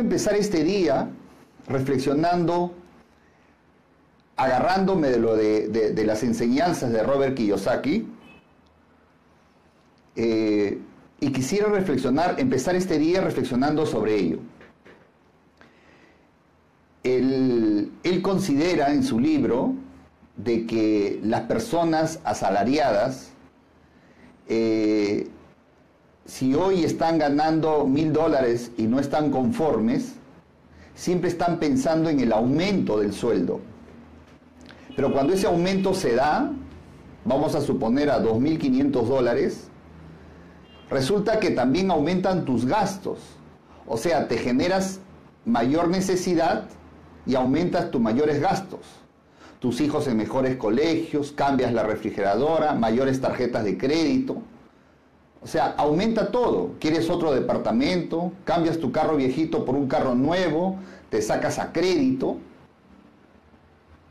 empezar este día reflexionando, agarrándome de, lo de, las enseñanzas de Robert Kiyosaki, eh, y quisiera reflexionar, empezar este día reflexionando sobre ello. Él, considera en su libro de que las personas asalariadas, eh, si hoy están ganando mil dólares y no están conformes, siempre están pensando en el aumento del sueldo. Pero cuando ese aumento se da, vamos a suponer a 2.500 dólares, resulta que también aumentan tus gastos. O sea, te generas mayor necesidad y aumentas tus mayores gastos. Tus hijos en mejores colegios, cambias la refrigeradora, mayores tarjetas de crédito. O sea, aumenta todo. Quieres otro departamento, cambias tu carro viejito por un carro nuevo, te sacas a crédito.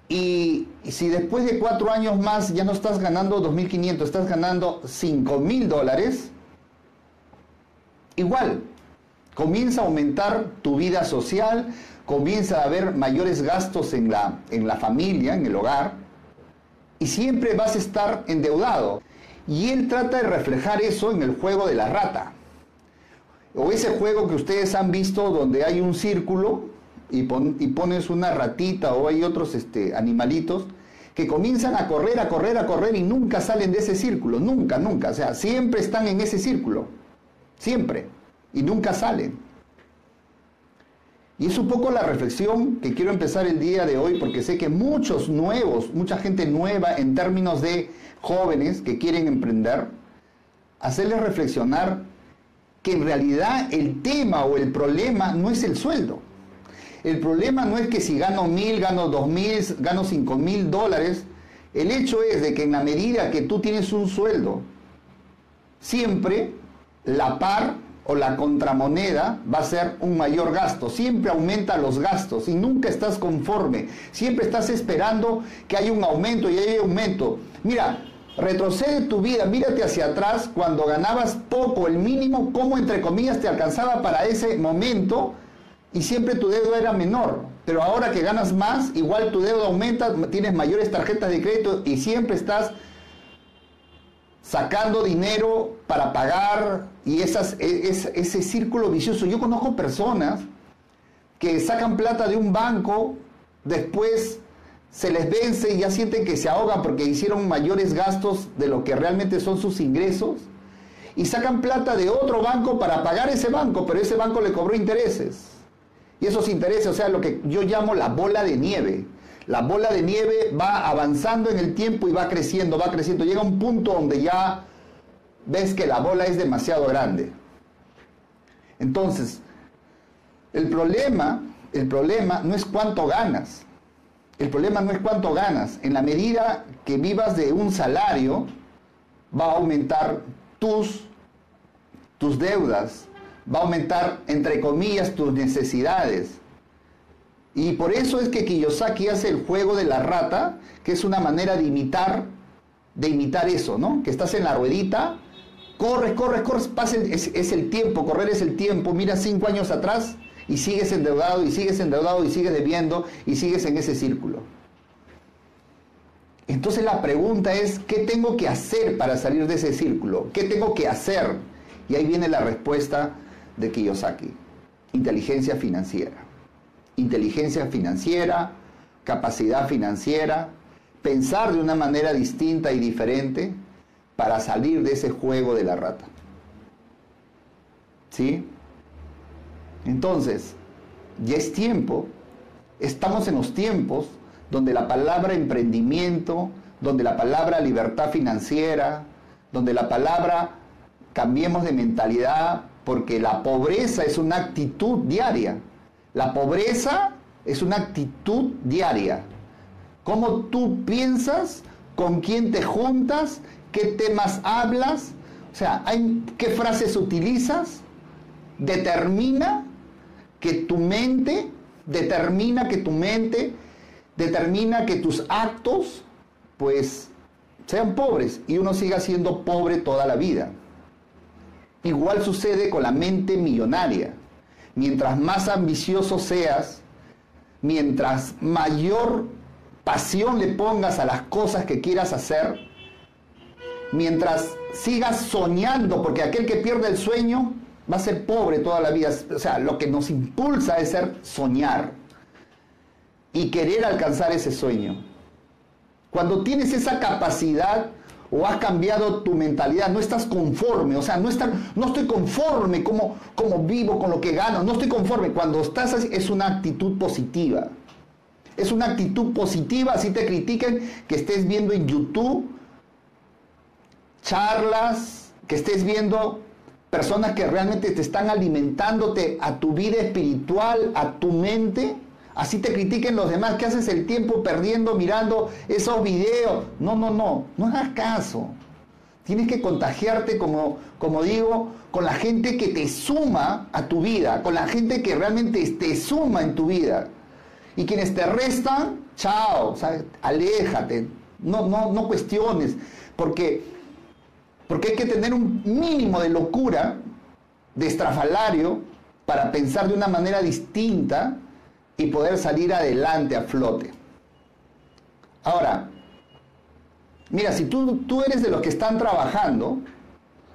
Y, si después de cuatro años más ya no estás ganando 2.500, estás ganando 5.000 dólares, igual, comienza a aumentar tu vida social, comienza a haber mayores gastos en la, en la familia, en el hogar, y siempre vas a estar endeudado. Y él trata de reflejar eso en el juego de la rata. O ese juego que ustedes han visto donde hay un círculo y, pones una ratita o hay otros este, animalitos que comienzan a correr, a correr, a correr y nunca salen de ese círculo. Nunca, nunca. O sea, siempre están en ese círculo. Siempre. Y nunca salen. Y es un poco la reflexión que quiero empezar el día de hoy porque sé que muchos nuevos, mucha gente nueva en términos de jóvenes que quieren emprender, hacerles reflexionar que en realidad el tema o el problema no es el sueldo. El problema no es que si gano mil, gano dos mil, gano cinco mil dólares. El hecho es de que en la medida que tú tienes un sueldo, siempre la par o la contramoneda va a ser un mayor gasto. Siempre aumenta los gastos y nunca estás conforme. Siempre estás esperando que haya un aumento y haya aumento. Mira, Retrocede tu vida, mírate hacia atrás cuando ganabas poco, el mínimo, cómo entre comillas te alcanzaba para ese momento y siempre tu deuda era menor. Pero ahora que ganas más, igual tu deuda aumenta, tienes mayores tarjetas de crédito y siempre estás sacando dinero para pagar y esas, e, ese círculo vicioso. Yo conozco personas que sacan plata de un banco, después se les vence y ya sienten que se ahogan porque hicieron mayores gastos de lo que realmente son sus ingresos y sacan plata de otro banco para pagar ese banco, pero ese banco le cobró intereses. Y esos intereses, o sea, lo que yo llamo la bola de nieve. La bola de nieve va avanzando en el tiempo y va creciendo, va creciendo. Llega un punto donde ya ves que la bola es demasiado grande. Entonces, el problema, el problema no es cuánto ganas. El problema no es cuánto ganas. En la medida que vivas de un salario, va a aumentar tus, tus deudas, va a aumentar, entre comillas, tus necesidades. Y por eso es que Kiyosaki hace el juego de la rata, que es una manera de imitar, de imitar eso, ¿no? Que estás en la ruedita, corres, corres, corres, pasa es, el tiempo, correr es el tiempo, mira cinco años atrás y sigues endeudado y sigues endeudado y sigues debiendo y sigues en ese círculo. Entonces la pregunta es, ¿qué tengo que hacer para salir de ese círculo? ¿Qué tengo que hacer? Y ahí viene la respuesta de Kiyosaki. Inteligencia financiera. Inteligencia financiera, capacidad financiera, pensar de una manera distinta y diferente para salir de ese juego de la rata. ¿Sí? Entonces, ya es tiempo, estamos en los tiempos donde la palabra emprendimiento, donde la palabra libertad financiera, donde la palabra cambiemos de mentalidad, porque la pobreza es una actitud diaria. La pobreza es una actitud diaria. Cómo tú piensas, con quién te juntas, qué temas hablas, o sea, qué frases utilizas, determina que tu mente, determina que tu mente, determina que tus actos, pues, sean pobres y uno siga siendo pobre toda la vida. Igual sucede con la mente millonaria. Mientras más ambicioso seas, mientras mayor pasión le pongas a las cosas que quieras hacer, mientras sigas soñando, porque aquel que pierde el sueño va a ser pobre toda la vida. O sea, lo que nos impulsa es ser soñar y querer alcanzar ese sueño. Cuando tienes esa capacidad o has cambiado tu mentalidad, no estás conforme, o sea, no, no estoy conforme como, como vivo con lo que gano, no estoy conforme. Cuando estás así, es una actitud positiva. Es una actitud positiva, así te critiquen, que estés viendo en YouTube charlas, que estés viendo personas que realmente te están alimentándote a tu vida espiritual, a tu mente. Así te critiquen los demás, que haces el tiempo perdiendo mirando esos videos. No, no, no, no hagas caso. Tienes que contagiarte, como, como digo, con la gente que te suma a tu vida, con la gente que realmente te suma en tu vida. Y quienes te restan, chao, aléjate, no, no, no cuestiones, porque porque hay que tener un mínimo de locura, de estrafalario, para pensar de una manera distinta y poder salir adelante a flote. Ahora, mira, si tú, tú eres de los que están trabajando,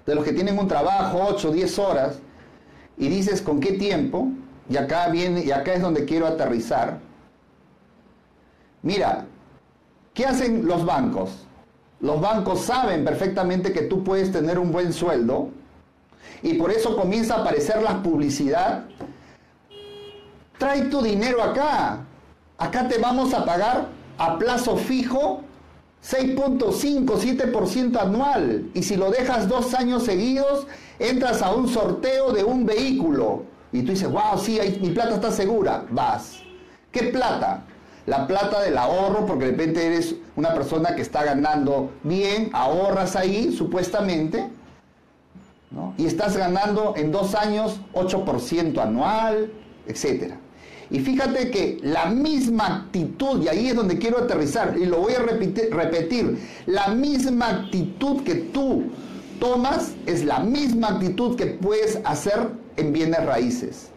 de los que tienen un trabajo 8, 10 horas, y dices con qué tiempo, y acá viene, y acá es donde quiero aterrizar. Mira, ¿qué hacen los bancos? Los bancos saben perfectamente que tú puedes tener un buen sueldo y por eso comienza a aparecer la publicidad. Trae tu dinero acá. Acá te vamos a pagar a plazo fijo 6.5, 7% anual. Y si lo dejas dos años seguidos, entras a un sorteo de un vehículo. Y tú dices, wow, sí, mi plata está segura. Vas. ¿Qué plata? la plata del ahorro, porque de repente eres una persona que está ganando bien, ahorras ahí supuestamente, y estás ganando en dos años 8% anual, etc. Y fíjate que la misma actitud, y ahí es donde quiero aterrizar, y lo voy a repetir, repetir la misma actitud que tú tomas es la misma actitud que puedes hacer en bienes raíces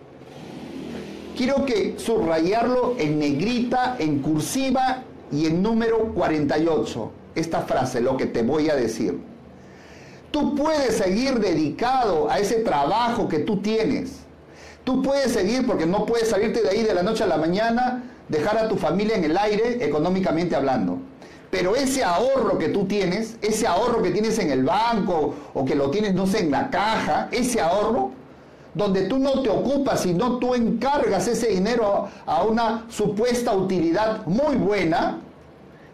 quiero que subrayarlo en negrita, en cursiva y en número 48. Esta frase, lo que te voy a decir. Tú puedes seguir dedicado a ese trabajo que tú tienes. Tú puedes seguir porque no puedes salirte de ahí de la noche a la mañana, dejar a tu familia en el aire, económicamente hablando. Pero ese ahorro que tú tienes, ese ahorro que tienes en el banco o que lo tienes, no sé, en la caja, ese ahorro, donde tú no te ocupas, sino tú encargas ese dinero a una supuesta utilidad muy buena,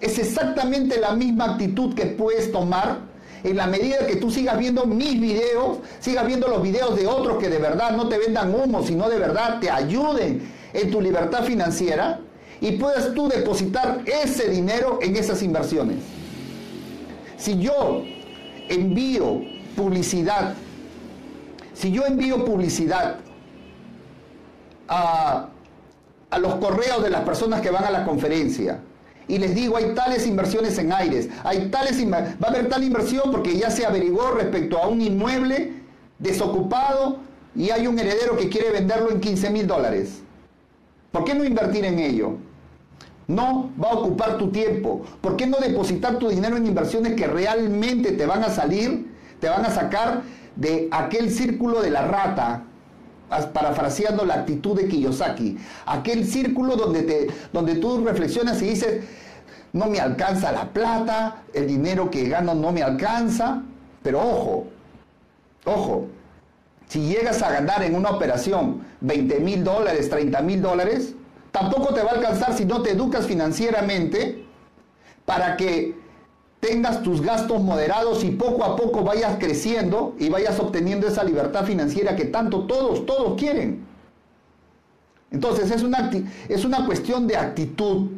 es exactamente la misma actitud que puedes tomar en la medida que tú sigas viendo mis videos, sigas viendo los videos de otros que de verdad no te vendan humo, sino de verdad te ayuden en tu libertad financiera y puedas tú depositar ese dinero en esas inversiones. Si yo envío publicidad si yo envío publicidad a, los correos de las personas que van a la conferencia, y les digo, hay tales inversiones en aires, hay tales va a haber tal inversión porque ya se averiguó respecto a un inmueble desocupado y hay un heredero que quiere venderlo en 15 mil dólares. ¿Por qué no invertir en ello? No va a ocupar tu tiempo. ¿Por qué no depositar tu dinero en inversiones que realmente te van a salir, te van a sacar de aquel círculo de la rata, parafraseando la actitud de Kiyosaki, aquel círculo donde, te, donde tú reflexionas y dices, no me alcanza la plata, el dinero que gano no me alcanza, pero ojo, ojo, si llegas a ganar en una operación 20 mil dólares, 30 mil dólares, tampoco te va a alcanzar si no te educas financieramente para que tengas tus gastos moderados y poco a poco vayas creciendo y vayas obteniendo esa libertad financiera que tanto todos, todos quieren. Entonces es una, es una cuestión de actitud,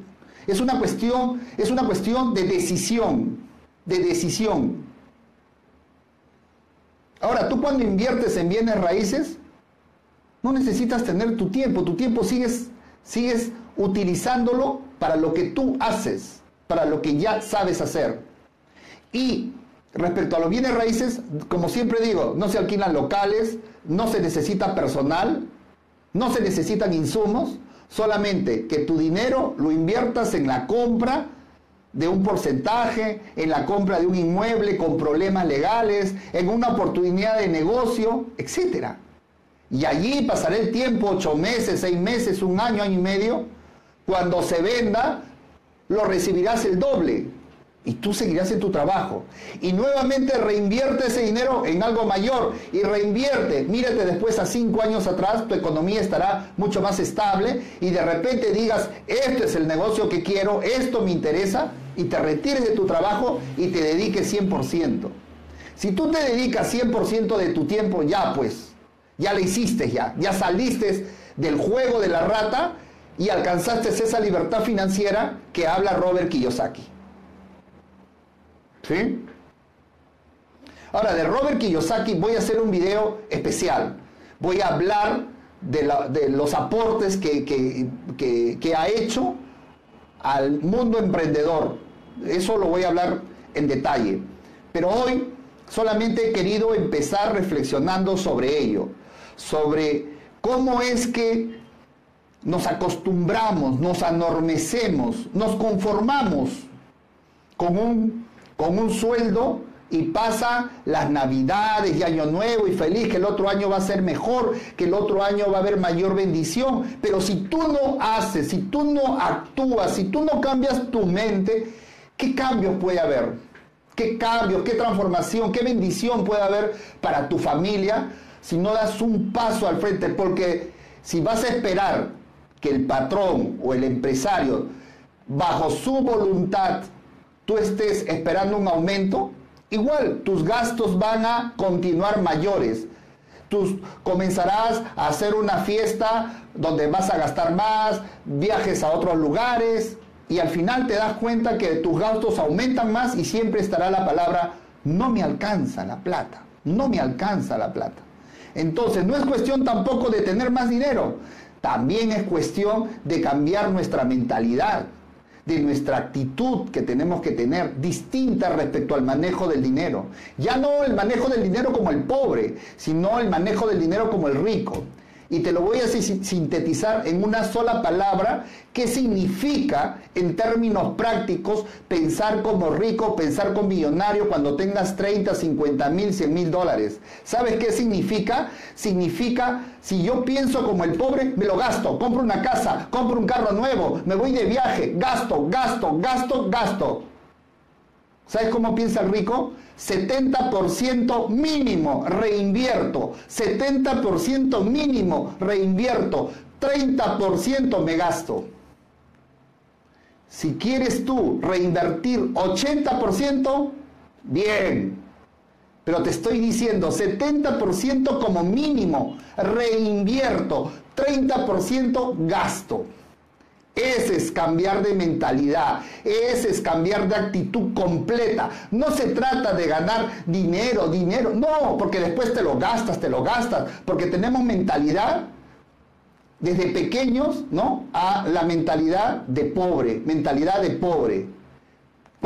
es una cuestión, es una cuestión de decisión, de decisión. Ahora, tú cuando inviertes en bienes raíces, no necesitas tener tu tiempo, tu tiempo sigues, sigues utilizándolo para lo que tú haces, para lo que ya sabes hacer. Y respecto a los bienes raíces, como siempre digo, no se alquilan locales, no se necesita personal, no se necesitan insumos, solamente que tu dinero lo inviertas en la compra de un porcentaje, en la compra de un inmueble con problemas legales, en una oportunidad de negocio, etc. Y allí pasará el tiempo, ocho meses, seis meses, un año, año y medio. Cuando se venda, lo recibirás el doble y tú seguirás en tu trabajo. Y nuevamente reinvierte ese dinero en algo mayor y reinvierte. Mírate después a cinco años atrás, tu economía estará mucho más estable y de repente digas, este es el negocio que quiero, esto me interesa y te retires de tu trabajo y te dediques 100%. Si tú te dedicas 100% de tu tiempo, ya pues, ya le hiciste ya, ya saliste del juego de la rata y alcanzaste esa libertad financiera que habla Robert Kiyosaki. ¿Sí? Ahora, de Robert Kiyosaki voy a hacer un video especial. Voy a hablar de, los aportes que, que, ha hecho al mundo emprendedor. Eso lo voy a hablar en detalle. Pero hoy solamente he querido empezar reflexionando sobre ello, sobre cómo es que nos acostumbramos, nos anormecemos, nos conformamos con un con un sueldo y pasa las navidades y año nuevo y feliz que el otro año va a ser mejor, que el otro año va a haber mayor bendición. Pero si tú no haces, si tú no actúas, si tú no cambias tu mente, ¿qué cambios puede haber? ¿Qué cambios, qué transformación, qué bendición puede haber para tu familia si no das un paso al frente? Porque si vas a esperar que el patrón o el empresario, bajo su voluntad, tú estés esperando un aumento, igual tus gastos van a continuar mayores. Tú comenzarás a hacer una fiesta donde vas a gastar más, viajes a otros lugares y al final te das cuenta que tus gastos aumentan más y siempre estará la palabra no me alcanza la plata, no me alcanza la plata. Entonces no es cuestión tampoco de tener más dinero, también es cuestión de cambiar nuestra mentalidad de nuestra actitud que tenemos que tener distinta respecto al manejo del dinero. Ya no el manejo del dinero como el pobre, sino el manejo del dinero como el rico. Y te lo voy a sintetizar en una sola palabra, ¿qué significa en términos prácticos pensar como rico, pensar como millonario cuando tengas 30, 50 mil, 100 mil dólares? ¿Sabes qué significa? Significa, si yo pienso como el pobre, me lo gasto, compro una casa, compro un carro nuevo, me voy de viaje, gasto, gasto, gasto, gasto. ¿Sabes cómo piensa el rico? 70% mínimo reinvierto, 70% mínimo reinvierto, 30% me gasto. Si quieres tú reinvertir 80%, bien. Pero te estoy diciendo 70% como mínimo reinvierto, 30% gasto. Ese es cambiar de mentalidad, ese es cambiar de actitud completa. No se trata de ganar dinero, dinero, no, porque después te lo gastas, te lo gastas, porque tenemos mentalidad desde pequeños, ¿no? A la mentalidad de pobre, mentalidad de pobre.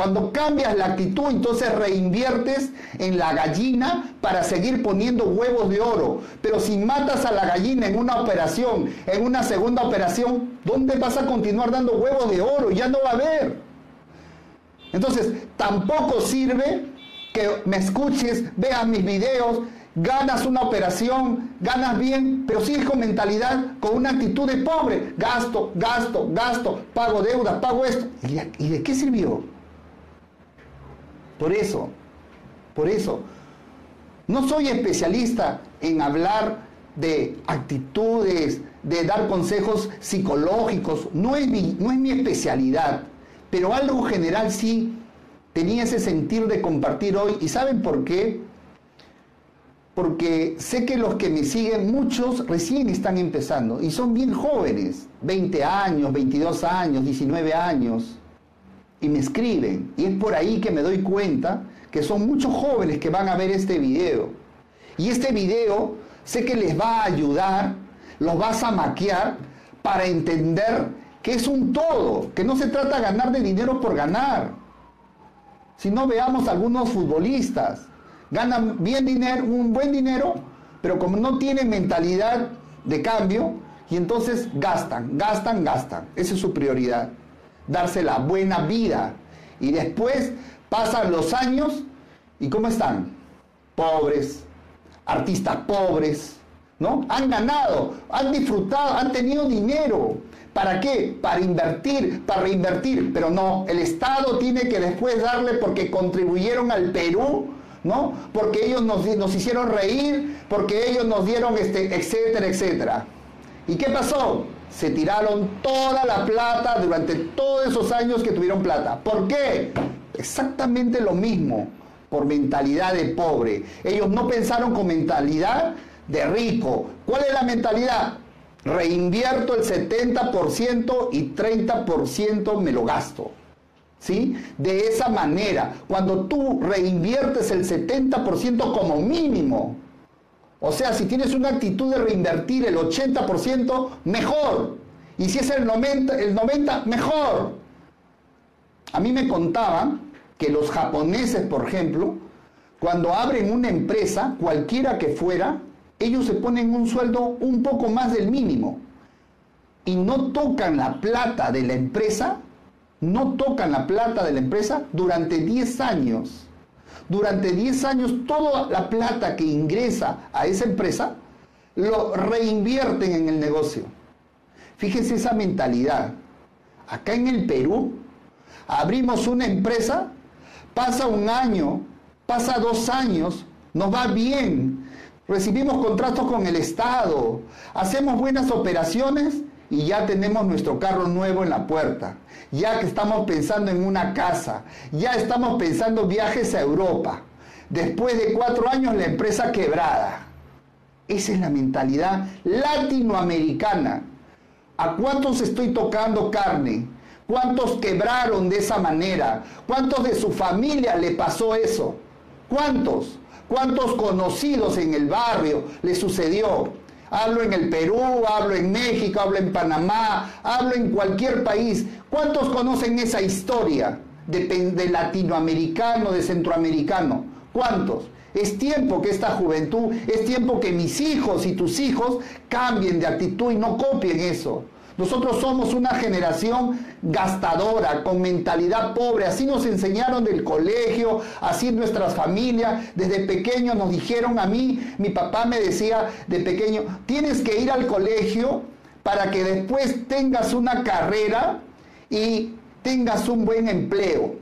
Cuando cambias la actitud, entonces reinviertes en la gallina para seguir poniendo huevos de oro. Pero si matas a la gallina en una operación, en una segunda operación, ¿dónde vas a continuar dando huevos de oro? Ya no va a haber. Entonces, tampoco sirve que me escuches, veas mis videos, ganas una operación, ganas bien, pero sigues con mentalidad, con una actitud de pobre. Gasto, gasto, gasto, pago deudas, pago esto. ¿Y de qué sirvió? Por eso, por eso, no soy especialista en hablar de actitudes, de dar consejos psicológicos, no es mi, no es mi especialidad, pero algo general sí tenía ese sentir de compartir hoy. ¿Y saben por qué? Porque sé que los que me siguen, muchos recién están empezando y son bien jóvenes, 20 años, 22 años, 19 años y me escriben. Y es por ahí que me doy cuenta que son muchos jóvenes que van a ver este video. Y este video sé que les va a ayudar, los vas a maquiar para entender que es un todo, que no se trata de ganar de dinero por ganar. Si no veamos algunos futbolistas, ganan bien dinero, un buen dinero, pero como no tienen mentalidad de cambio, Y entonces gastan, gastan, gastan. Esa es su prioridad. Darse la buena vida. Y después pasan los años y ¿cómo están? Pobres, artistas pobres, ¿no? Han ganado, han disfrutado, han tenido dinero. ¿Para qué? Para invertir, para reinvertir. Pero no, el Estado tiene que después darle porque contribuyeron al Perú, ¿no? Porque ellos nos, nos hicieron reír, porque ellos nos dieron, este, etcétera, etcétera. ¿Y qué pasó? Se tiraron toda la plata durante todos esos años que tuvieron plata. ¿Por qué? Exactamente lo mismo, por mentalidad de pobre. Ellos no pensaron con mentalidad de rico. ¿Cuál es la mentalidad? Reinvierto el 70% y 30% me lo gasto. ¿Sí? De esa manera, cuando tú reinviertes el 70% como mínimo, o sea, si tienes una actitud de reinvertir el 80%, mejor. Y si es el 90%, el 90 mejor. A mí me contaban que los japoneses, por ejemplo, cuando abren una empresa, cualquiera que fuera, ellos se ponen un sueldo un poco más del mínimo y no tocan la plata de la empresa, no tocan la plata de la empresa durante 10 años. Durante 10 años toda la plata que ingresa a esa empresa lo reinvierten en el negocio. Fíjense esa mentalidad. Acá en el Perú abrimos una empresa, pasa un año, pasa dos años, nos va bien, recibimos contratos con el Estado, hacemos buenas operaciones y ya tenemos nuestro carro nuevo en la puerta, ya que estamos pensando en una casa, ya estamos pensando viajes a Europa. Después de cuatro años la empresa quebrada. Esa es la mentalidad latinoamericana. ¿A cuántos estoy tocando carne? ¿Cuántos quebraron de esa manera? ¿Cuántos de su familia le pasó eso? ¿Cuántos? ¿Cuántos conocidos en el barrio le sucedió? Hablo en el Perú, hablo en México, hablo en Panamá, hablo en cualquier país. ¿Cuántos conocen esa historia de, latinoamericano, de centroamericano? ¿Cuántos? Es tiempo que esta juventud, es tiempo que mis hijos y tus hijos cambien de actitud y no copien eso. Nosotros somos una generación gastadora, con mentalidad pobre. Así nos enseñaron del colegio, así nuestras familias. Desde pequeño nos dijeron a mí, mi papá me decía de pequeño, tienes que ir al colegio para que después tengas una carrera y tengas un buen empleo.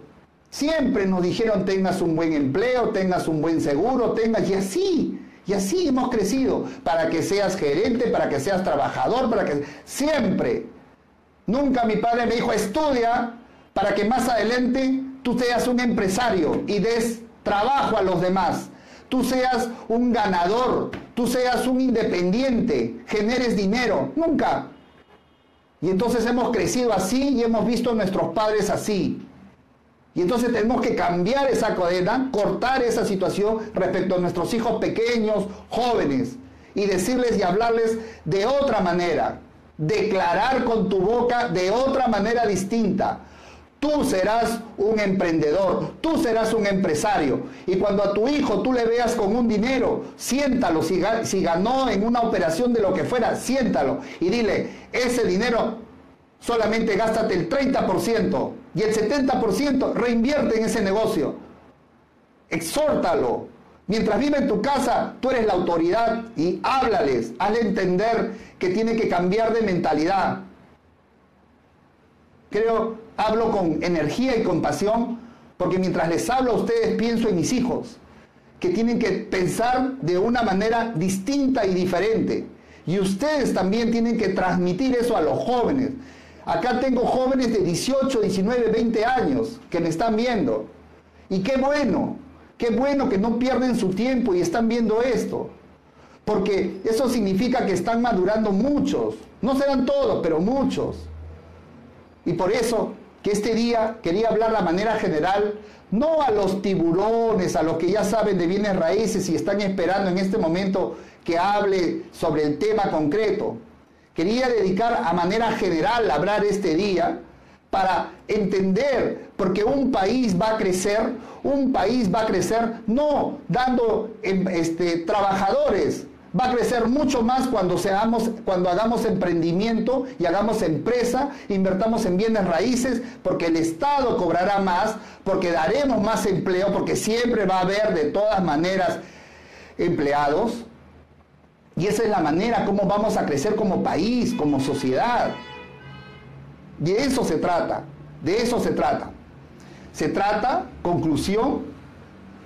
Siempre nos dijeron tengas un buen empleo, tengas un buen seguro, tengas y así. Y así hemos crecido, para que seas gerente, para que seas trabajador, para que siempre. Nunca mi padre me dijo, estudia para que más adelante tú seas un empresario y des trabajo a los demás. Tú seas un ganador, tú seas un independiente, generes dinero. Nunca. Y entonces hemos crecido así y hemos visto a nuestros padres así. Y entonces tenemos que cambiar esa cadena, cortar esa situación respecto a nuestros hijos pequeños, jóvenes, y decirles y hablarles de otra manera, declarar con tu boca de otra manera distinta. Tú serás un emprendedor, tú serás un empresario. Y cuando a tu hijo tú le veas con un dinero, siéntalo. Si, ganó en una operación de lo que fuera, siéntalo. Y dile, ese dinero solamente gástate el 30% y el 70% reinvierte en ese negocio. Exhórtalo. Mientras vive en tu casa, tú eres la autoridad y háblales, hazle entender que tiene que cambiar de mentalidad. Creo, hablo con energía y compasión, porque mientras les hablo a ustedes pienso en mis hijos, que tienen que pensar de una manera distinta y diferente. Y ustedes también tienen que transmitir eso a los jóvenes, Acá tengo jóvenes de 18, 19, 20 años que me están viendo. Y qué bueno, qué bueno que no pierden su tiempo y están viendo esto. Porque eso significa que están madurando muchos. No serán todos, pero muchos. Y por eso que este día quería hablar de manera general, no a los tiburones, a los que ya saben de bienes raíces y están esperando en este momento que hable sobre el tema concreto, quería dedicar a manera general a hablar este día para entender, porque un país va a crecer, un país va a crecer no dando em, este, trabajadores, va a crecer mucho más cuando, seamos, cuando hagamos emprendimiento y hagamos empresa, invertamos en bienes raíces, porque el Estado cobrará más, porque daremos más empleo, porque siempre va a haber de todas maneras empleados. Y esa es la manera como vamos a crecer como país, como sociedad. De eso se trata, de eso se trata. Se trata, conclusión,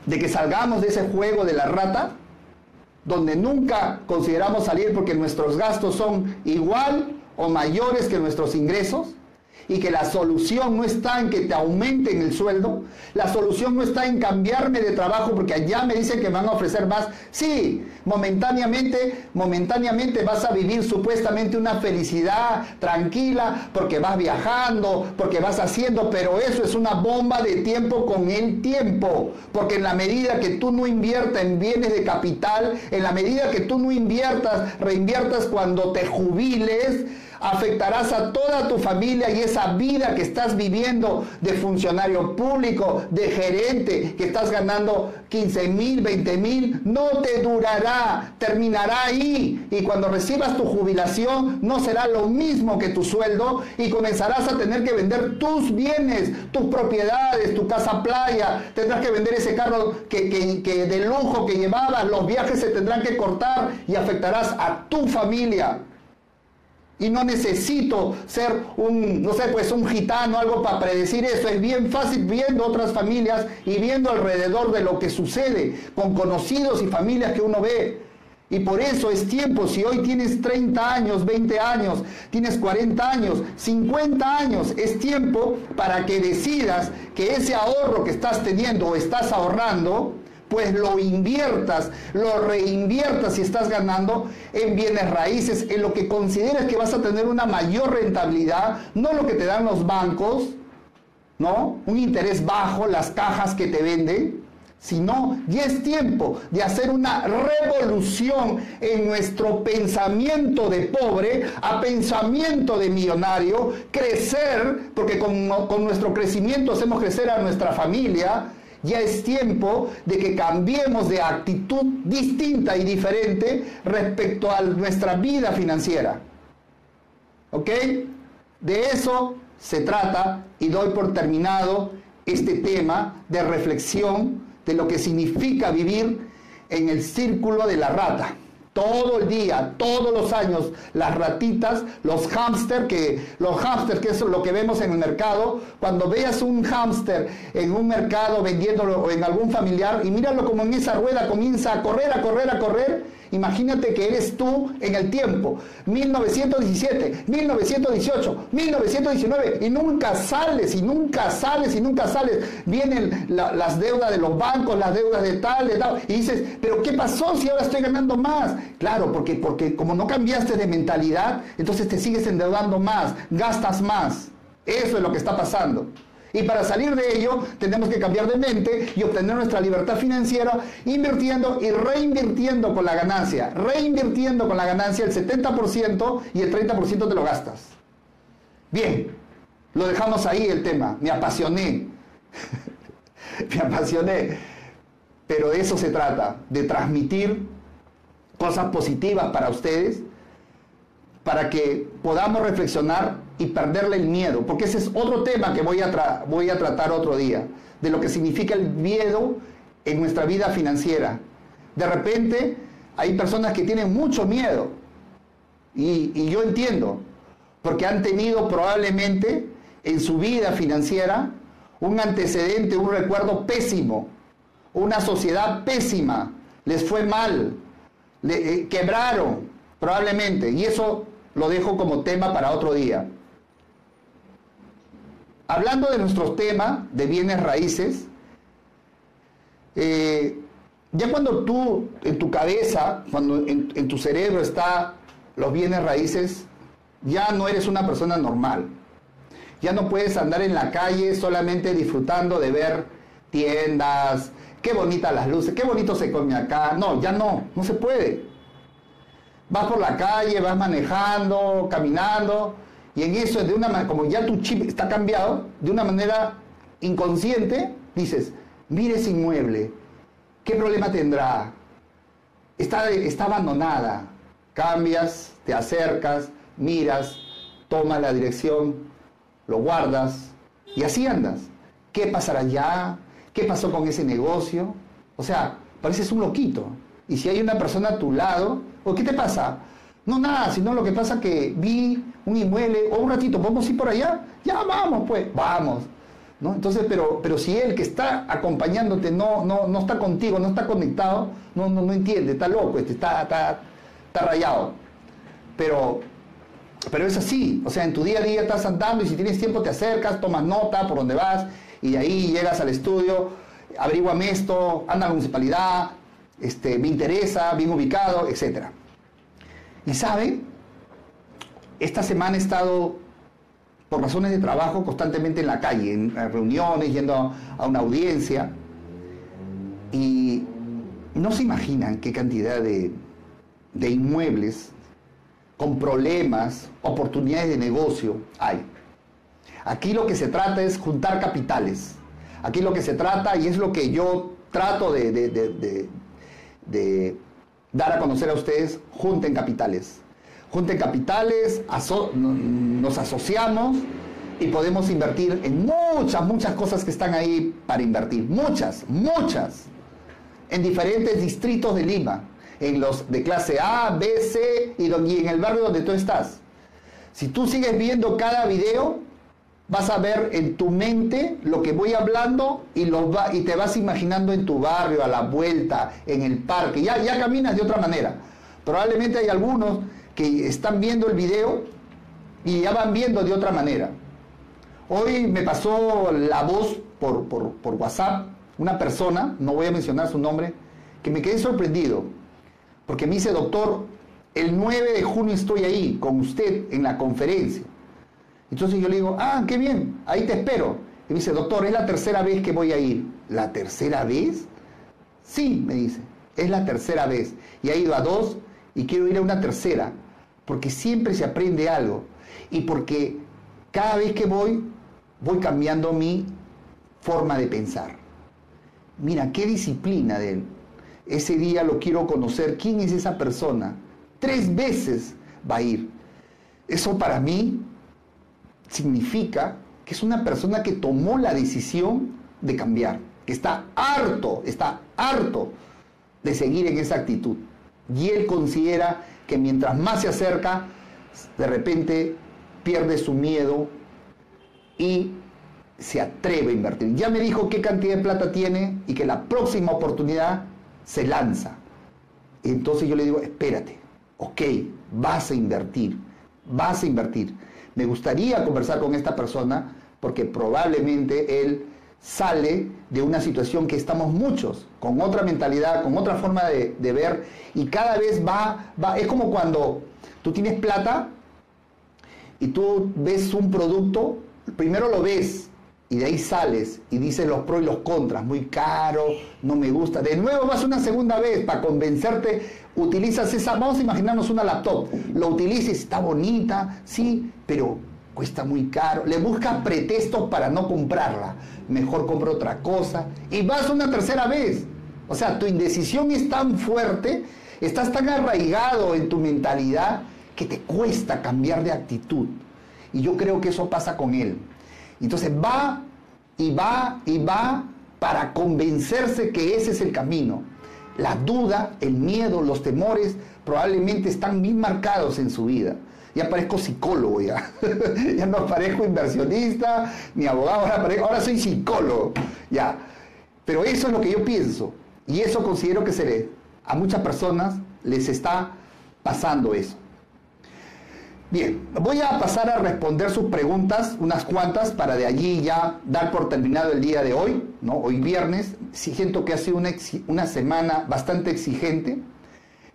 de que salgamos de ese juego de la rata, donde nunca consideramos salir porque nuestros gastos son igual o mayores que nuestros ingresos, y que la solución no está en que te aumenten el sueldo, la solución no está en cambiarme de trabajo porque allá me dicen que me van a ofrecer más. Sí, momentáneamente, momentáneamente vas a vivir supuestamente una felicidad tranquila porque vas viajando, porque vas haciendo, pero eso es una bomba de tiempo con el tiempo, porque en la medida que tú no inviertas en bienes de capital, en la medida que tú no inviertas, reinviertas cuando te jubiles, afectarás a toda tu familia y esa vida que estás viviendo de funcionario público, de gerente, que estás ganando 15 mil, 20 mil, no te durará, terminará ahí. Y cuando recibas tu jubilación no será lo mismo que tu sueldo y comenzarás a tener que vender tus bienes, tus propiedades, tu casa playa, tendrás que vender ese carro que, que de lujo que llevabas, los viajes se tendrán que cortar y afectarás a tu familia. Y no necesito ser un, no sé, pues un gitano, algo para predecir eso. Es bien fácil viendo otras familias y viendo alrededor de lo que sucede con conocidos y familias que uno ve. Y por eso es tiempo, si hoy tienes 30 años, 20 años, tienes 40 años, 50 años, es tiempo para que decidas que ese ahorro que estás teniendo o estás ahorrando, pues lo inviertas, lo reinviertas si estás ganando en bienes raíces, en lo que consideres que vas a tener una mayor rentabilidad, no lo que te dan los bancos, ¿no? Un interés bajo, las cajas que te venden, sino ya es tiempo de hacer una revolución en nuestro pensamiento de pobre a pensamiento de millonario, crecer, porque con, con nuestro crecimiento hacemos crecer a nuestra familia, ya es tiempo de que cambiemos de actitud distinta y diferente respecto a nuestra vida financiera. ¿Ok? De eso se trata y doy por terminado este tema de reflexión de lo que significa vivir en el círculo de la rata todo el día, todos los años, las ratitas, los hámster, que los hámster, que es lo que vemos en el mercado, cuando veas un hámster en un mercado vendiéndolo en algún familiar y míralo como en esa rueda comienza a correr, a correr, a correr, Imagínate que eres tú en el tiempo, 1917, 1918, 1919, y nunca sales, y nunca sales, y nunca sales. Vienen las deudas de los bancos, las deudas de tal, de tal, y dices, pero ¿qué pasó si ahora estoy ganando más? Claro, porque, porque como no cambiaste de mentalidad, entonces te sigues endeudando más, gastas más. Eso es lo que está pasando. Y para salir de ello tenemos que cambiar de mente y obtener nuestra libertad financiera invirtiendo y reinvirtiendo con la ganancia. Reinvirtiendo con la ganancia el 70% y el 30% te lo gastas. Bien, lo dejamos ahí el tema. Me apasioné. Me apasioné. Pero de eso se trata, de transmitir cosas positivas para ustedes, para que podamos reflexionar y perderle el miedo, porque ese es otro tema que voy a, voy a tratar otro día, de lo que significa el miedo en nuestra vida financiera. De repente hay personas que tienen mucho miedo, y, y yo entiendo, porque han tenido probablemente en su vida financiera un antecedente, un recuerdo pésimo, una sociedad pésima, les fue mal, le, eh, quebraron probablemente, y eso lo dejo como tema para otro día. Hablando de nuestro tema de bienes raíces, eh, ya cuando tú en tu cabeza, cuando en, tu cerebro está los bienes raíces, ya no eres una persona normal. Ya no puedes andar en la calle solamente disfrutando de ver tiendas, qué bonitas las luces, qué bonito se come acá. No, ya no, no se puede. Vas por la calle, vas manejando, caminando, y en eso, de una como ya tu chip está cambiado, de una manera inconsciente, dices, mire ese inmueble, ¿qué problema tendrá? está, está abandonada. Cambias, te acercas, miras, tomas la dirección, lo guardas y así andas. ¿Qué pasará ya? ¿Qué pasó con ese negocio? O sea, pareces un loquito. Y si hay una persona a tu lado, ¿o qué te pasa? No nada, sino lo que pasa que vi un inmueble, o un ratito, ¿podemos ir por allá? Ya vamos, pues, vamos. ¿No? Entonces, pero, pero si él que está acompañándote no, no, no está contigo, no está conectado, no, no, no entiende, está loco, este, está, está, está rayado. Pero, pero es así, o sea, en tu día a día estás andando y si tienes tiempo te acercas, tomas nota por donde vas y ahí llegas al estudio, averiguame esto, anda a la municipalidad, este, me interesa, bien ubicado, etc. Y sabe, esta semana he estado por razones de trabajo constantemente en la calle, en reuniones, yendo a una audiencia, y no se imaginan qué cantidad de, de inmuebles con problemas, oportunidades de negocio hay. Aquí lo que se trata es juntar capitales. Aquí lo que se trata, y es lo que yo trato de, de, dar a conocer a ustedes, junten capitales. Junten capitales, nos asociamos y podemos invertir en muchas, muchas cosas que están ahí para invertir. Muchas, muchas. En diferentes distritos de Lima. En los de clase A, B, C y, en el barrio donde tú estás. Si tú sigues viendo cada video, vas a ver en tu mente lo que voy hablando y, te vas imaginando en tu barrio, a la vuelta, en el parque. Ya, ya caminas de otra manera. Probablemente hay algunos que están viendo el video y ya van viendo de otra manera. Hoy me pasó la voz por, por, por WhatsApp una persona, no voy a mencionar su nombre, que me quedé sorprendido. Porque me dice, doctor, el 9 de junio estoy ahí con usted en la conferencia. Entonces yo le digo, ah, qué bien, ahí te espero. Y me dice, doctor, es la tercera vez que voy a ir. ¿La tercera vez? Sí, me dice, es la tercera vez. Y ha ido a dos y quiero ir a una tercera, porque siempre se aprende algo. Y porque cada vez que voy, voy cambiando mi forma de pensar. Mira, qué disciplina de él. Ese día lo quiero conocer. ¿Quién es esa persona? Tres veces va a ir. Eso para mí significa que es una persona que tomó la decisión de cambiar, que está harto, está harto de seguir en esa actitud. Y él considera que mientras más se acerca, de repente pierde su miedo y se atreve a invertir. Ya me dijo qué cantidad de plata tiene y que la próxima oportunidad se lanza. Entonces yo le digo, espérate, ok, vas a invertir, vas a invertir. Me gustaría conversar con esta persona porque probablemente él sale de una situación que estamos muchos, con otra mentalidad, con otra forma de, ver, y cada vez va, va, es como cuando tú tienes plata y tú ves un producto, primero lo ves y de ahí sales y dices los pros y los contras, muy caro, no me gusta, de nuevo vas una segunda vez para convencerte utilizas esa, vamos a imaginarnos una laptop, lo utilizas, está bonita, sí, pero cuesta muy caro, le buscas pretextos para no comprarla, mejor compro otra cosa y vas una tercera vez. O sea, tu indecisión es tan fuerte, estás tan arraigado en tu mentalidad que te cuesta cambiar de actitud. Y yo creo que eso pasa con él. Entonces va y va y va para convencerse que ese es el camino. La duda, el miedo, los temores probablemente están bien marcados en su vida. Ya parezco psicólogo ya. ya no parezco inversionista ni abogado, ahora, soy psicólogo. Ya. Pero eso es lo que yo pienso. Y eso considero que se le, a muchas personas les está pasando eso. Bien, voy a pasar a responder sus preguntas, unas cuantas, para de allí ya dar por terminado el día de hoy, ¿no? Hoy viernes. Siento que ha sido una, semana bastante exigente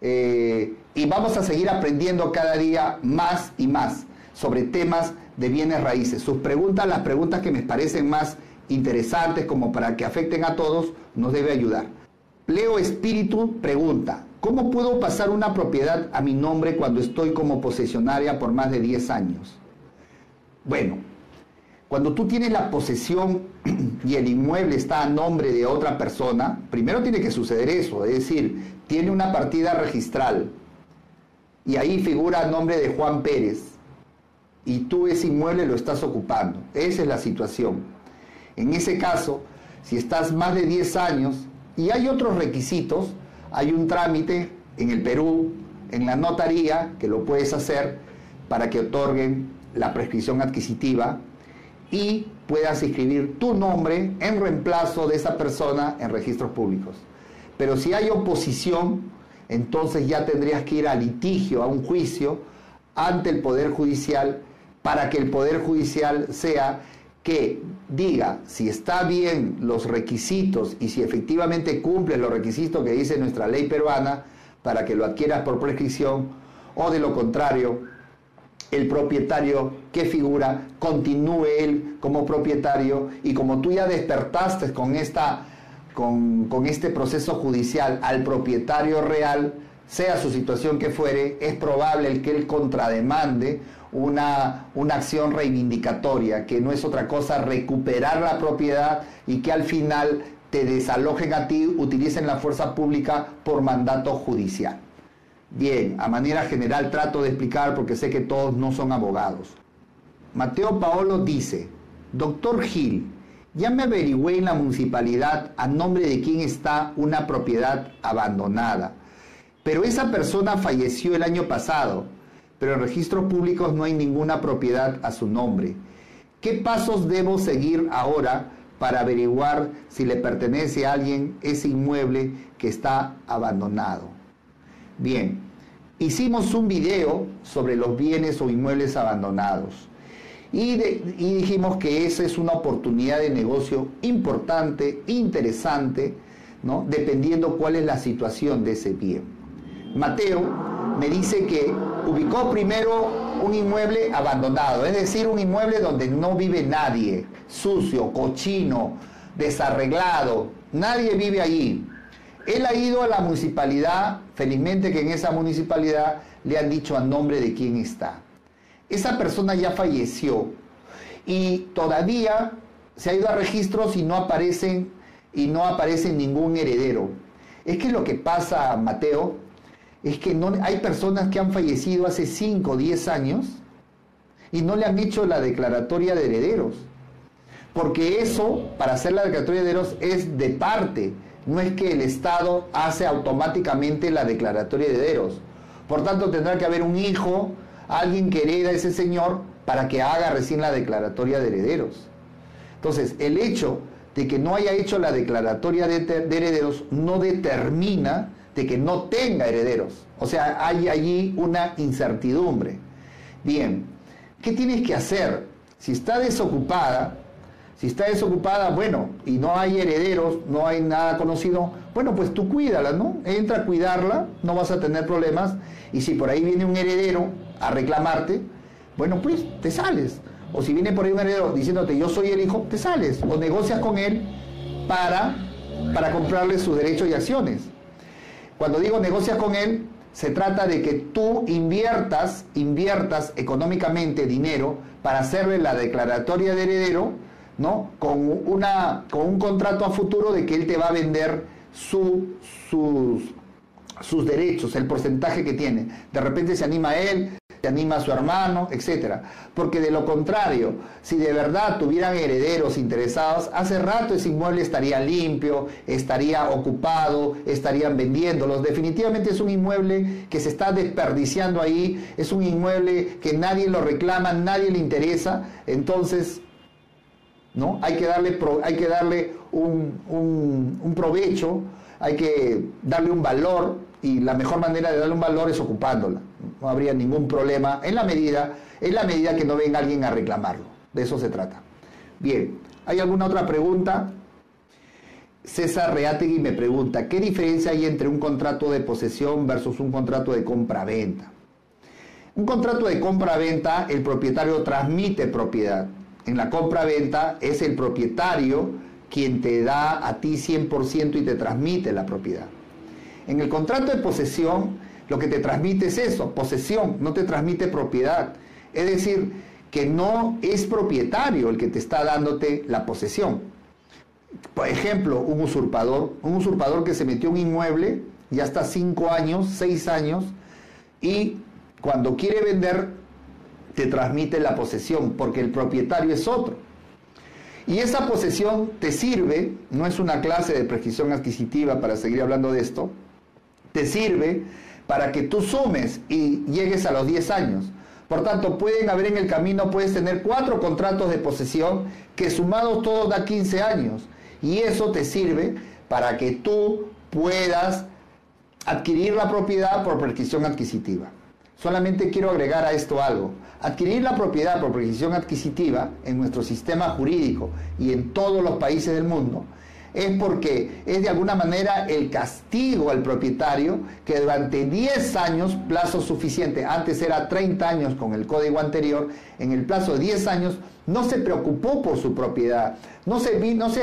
eh, y vamos a seguir aprendiendo cada día más y más sobre temas de bienes raíces. Sus preguntas, las preguntas que me parecen más interesantes como para que afecten a todos, nos debe ayudar. Leo Espíritu pregunta, ¿Cómo puedo pasar una propiedad a mi nombre cuando estoy como posesionaria por más de 10 años? Bueno, cuando tú tienes la posesión y el inmueble está a nombre de otra persona, primero tiene que suceder eso, es decir, tiene una partida registral y ahí figura a nombre de Juan Pérez y tú ese inmueble lo estás ocupando. Esa es la situación. En ese caso, si estás más de 10 años y hay otros requisitos, hay un trámite en el Perú, en la notaría, que lo puedes hacer para que otorguen la prescripción adquisitiva y puedas inscribir tu nombre en reemplazo de esa persona en registros públicos. Pero si hay oposición, entonces ya tendrías que ir a litigio, a un juicio ante el Poder Judicial para que el Poder Judicial sea que diga si está bien los requisitos y si efectivamente cumple los requisitos que dice nuestra ley peruana para que lo adquieras por prescripción o de lo contrario el propietario que figura continúe él como propietario y como tú ya despertaste con, esta, con, con este proceso judicial al propietario real, sea su situación que fuere, es probable el que él contrademande una, una, acción reivindicatoria, que no es otra cosa recuperar la propiedad y que al final te desalojen a ti, utilicen la fuerza pública por mandato judicial. Bien, a manera general trato de explicar porque sé que todos no son abogados. Mateo Paolo dice, doctor Gil, ya me averigüé en la municipalidad a nombre de quién está una propiedad abandonada, pero esa persona falleció el año pasado, pero en registros públicos no hay ninguna propiedad a su nombre. ¿Qué pasos debo seguir ahora para averiguar si le pertenece a alguien ese inmueble que está abandonado? Bien, hicimos un video sobre los bienes o inmuebles abandonados y, dijimos que esa es una oportunidad de negocio importante, interesante, ¿no? dependiendo cuál es la situación de ese bien. Mateo me dice que ubicó primero un inmueble abandonado, es decir, un inmueble donde no vive nadie, sucio, cochino, desarreglado, nadie vive allí. Él ha ido a la municipalidad, felizmente que en esa municipalidad le han dicho a nombre de quién está. Esa persona ya falleció y todavía se ha ido a registros y no aparecen y no aparece ningún heredero. Es que lo que pasa, Mateo, es que no, hay personas que han fallecido hace 5 o 10 años y no le han hecho la declaratoria de herederos. Porque eso, para hacer la declaratoria de herederos, es de parte no es que el Estado hace automáticamente la declaratoria de herederos. Por tanto, tendrá que haber un hijo, alguien que hereda a ese señor para que haga recién la declaratoria de herederos. Entonces, el hecho de que no haya hecho la declaratoria de, de herederos no determina de que no tenga herederos. O sea, hay allí una incertidumbre. Bien, ¿qué tienes que hacer? Si está desocupada, si está desocupada, bueno, y no hay herederos, no hay nada conocido, bueno, pues tú cuídala, ¿no? Entra a cuidarla, no vas a tener problemas. Y si por ahí viene un heredero a reclamarte, bueno, pues te sales. O si viene por ahí un heredero diciéndote yo soy el hijo, te sales. O negocias con él para, para comprarle sus derechos y acciones. Cuando digo negocias con él, se trata de que tú inviertas, inviertas económicamente dinero para hacerle la declaratoria de heredero ¿no? Con, una, con un contrato a futuro de que él te va a vender su, sus, sus derechos, el porcentaje que tiene. De repente se anima a él, se anima a su hermano, etc. Porque de lo contrario, si de verdad tuvieran herederos interesados, hace rato ese inmueble estaría limpio, estaría ocupado, estarían vendiéndolos. Definitivamente es un inmueble que se está desperdiciando ahí, es un inmueble que nadie lo reclama, nadie le interesa. Entonces, ¿no? Hay que darle, hay que darle un, provecho, hay que darle un valor y la mejor manera de darle un valor es ocupándola. No habría ningún problema en la medida, en la medida que no venga alguien a reclamarlo. De eso se trata. Bien, ¿hay alguna otra pregunta? César Reategui me pregunta, ¿qué diferencia hay entre un contrato de posesión versus un contrato de compra-venta? Un contrato de compra-venta, el propietario transmite propiedad en la compra-venta es el propietario quien te da a ti 100% y te transmite la propiedad. En el contrato de posesión, lo que te transmite es eso, posesión, no te transmite propiedad. Es decir, que no es propietario el que te está dándote la posesión. Por ejemplo, un usurpador, un usurpador que se metió un inmueble, ya está cinco años, seis años, y cuando quiere vender, te transmite la posesión, porque el propietario es otro. Y esa posesión te sirve, no es una clase de prescripción adquisitiva para seguir hablando de esto, te sirve para que tú sumes y llegues a los 10 años. Por tanto, pueden haber en el camino, puedes tener cuatro contratos de posesión que sumados todos da 15 años. Y eso te sirve para que tú puedas adquirir la propiedad por prescripción adquisitiva. Solamente quiero agregar a esto algo. Adquirir la propiedad por prescripción adquisitiva en nuestro sistema jurídico y en todos los países del mundo es porque es de alguna manera el castigo al propietario que durante 10 años, plazo suficiente, antes era 30 años con el código anterior, en el plazo de 10 años no se preocupó por su propiedad, no, se se,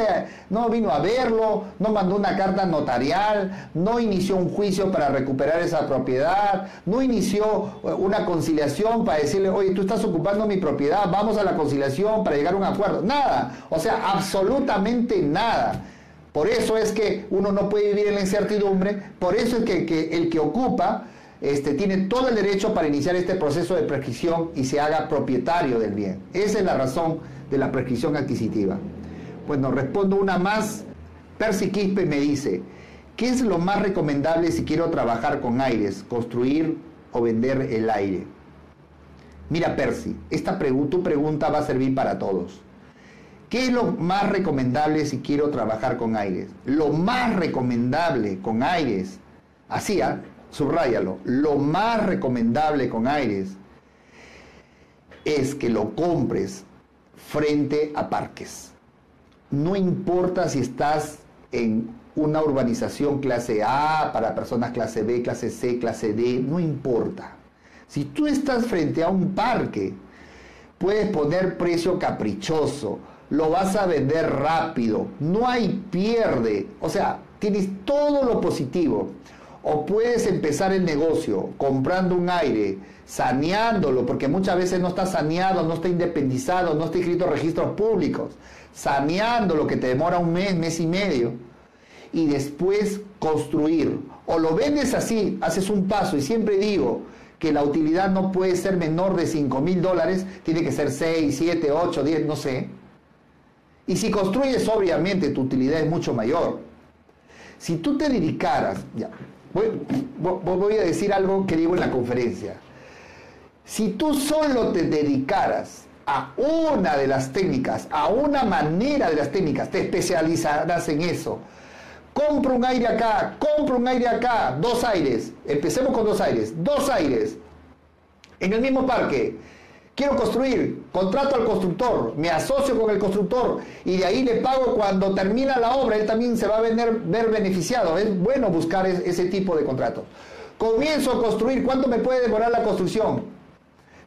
no vino a verlo, no mandó una carta notarial, no inició un juicio para recuperar esa propiedad, no inició eh, una conciliación para decirle, oye, tú estás ocupando mi propiedad, vamos a la conciliación para llegar a un acuerdo. Nada, o sea, absolutamente nada. Por eso es que uno no puede vivir en la incertidumbre, por eso es que, el que ocupa este, tiene todo el derecho para iniciar este proceso de prescripción y se haga propietario del bien. Esa es la razón de la prescripción adquisitiva. Pues nos respondo una más. Percy Quispe me dice, ¿qué es lo más recomendable si quiero trabajar con aires, construir o vender el aire? Mira Percy, esta tu pregunta va a servir para todos. ¿Qué es lo más recomendable si quiero trabajar con aires? Lo más recomendable con aires, así, ¿ah? subráyalo, lo más recomendable con aires es que lo compres frente a parques. No importa si estás en una urbanización clase A para personas clase B, clase C, clase D, no importa. Si tú estás frente a un parque, puedes poner precio caprichoso, lo vas a vender rápido, no hay pierde, o sea, tienes todo lo positivo. O puedes empezar el negocio comprando un aire, saneándolo, porque muchas veces no está saneado, no está independizado, no está inscrito en registros públicos, saneando que te demora un mes, mes y medio, y después construir. O lo vendes así, haces un paso, y siempre digo que la utilidad no puede ser menor de 5 mil dólares, tiene que ser 6, 7, 8, 10, no sé y si construyes, obviamente, tu utilidad es mucho mayor. Si tú te dedicaras, ya, voy, a decir algo que digo en la conferencia. Si tú solo te dedicaras a una de las técnicas, a una manera de las técnicas, te especializarás en eso. Compro un aire acá, compro un aire acá, dos aires. Empecemos con dos aires, dos aires. En el mismo parque Quiero construir, contrato al constructor, me asocio con el constructor y de ahí le pago cuando termina la obra, él también se va a ver, beneficiado. Es bueno buscar ese tipo de contratos. Comienzo a construir, ¿cuánto me puede demorar la construcción?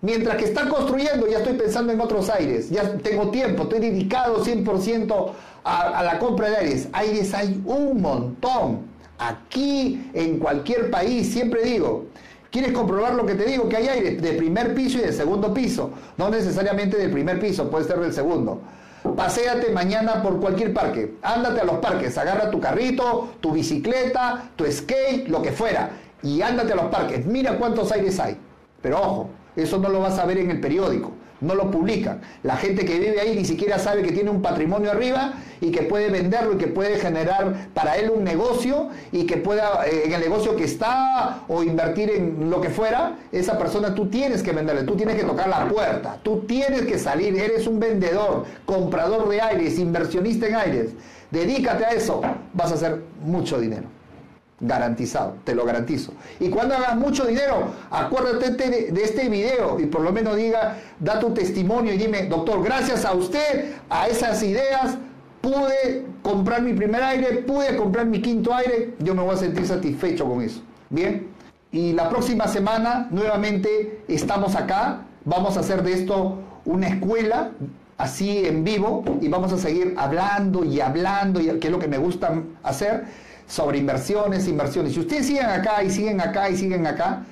Mientras que está construyendo, ya estoy pensando en otros aires, ya tengo tiempo, estoy dedicado 100% a, a la compra de aires. Aires hay un montón. Aquí, en cualquier país, siempre digo, ¿Quieres comprobar lo que te digo? Que hay aire de primer piso y de segundo piso. No necesariamente del primer piso, puede ser del segundo. Paseate mañana por cualquier parque. Ándate a los parques. Agarra tu carrito, tu bicicleta, tu skate, lo que fuera. Y ándate a los parques. Mira cuántos aires hay. Pero ojo, eso no lo vas a ver en el periódico no lo publican. La gente que vive ahí ni siquiera sabe que tiene un patrimonio arriba y que puede venderlo y que puede generar para él un negocio y que pueda, eh, en el negocio que está o invertir en lo que fuera, esa persona tú tienes que venderle, tú tienes que tocar la puerta, tú tienes que salir, eres un vendedor, comprador de aires, inversionista en aires. Dedícate a eso, vas a hacer mucho dinero. Garantizado, te lo garantizo. Y cuando hagas mucho dinero, acuérdate de, este video y por lo menos diga, da tu testimonio y dime, doctor, gracias a usted, a esas ideas, pude comprar mi primer aire, pude comprar mi quinto aire, yo me voy a sentir satisfecho con eso. Bien, y la próxima semana nuevamente estamos acá, vamos a hacer de esto una escuela así en vivo y vamos a seguir hablando y hablando, y que es lo que me gusta hacer sobre inversiones, inversiones. Si ustedes siguen acá y siguen acá y siguen acá,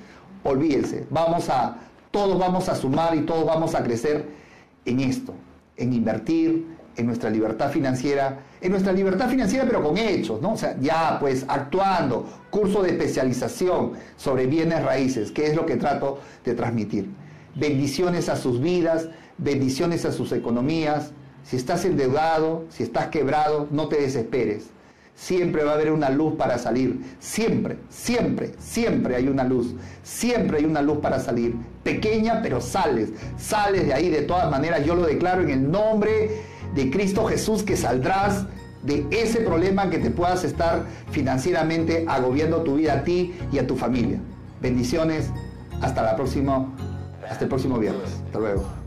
olvídense, vamos a, todos vamos a sumar y todos vamos a crecer en esto, en invertir, en nuestra libertad financiera, en nuestra libertad financiera pero con hechos, ¿no? O sea, ya pues actuando, curso de especialización sobre bienes raíces, que es lo que trato de transmitir. Bendiciones a sus vidas, bendiciones a sus economías. Si estás endeudado, si estás quebrado, no te desesperes. Siempre va a haber una luz para salir. Siempre, siempre, siempre hay una luz. Siempre hay una luz para salir. Pequeña, pero sales. Sales de ahí de todas maneras. Yo lo declaro en el nombre de Cristo Jesús que saldrás de ese problema que te puedas estar financieramente agobiando tu vida a ti y a tu familia. Bendiciones. Hasta la próxima. Hasta el próximo viernes. Hasta luego.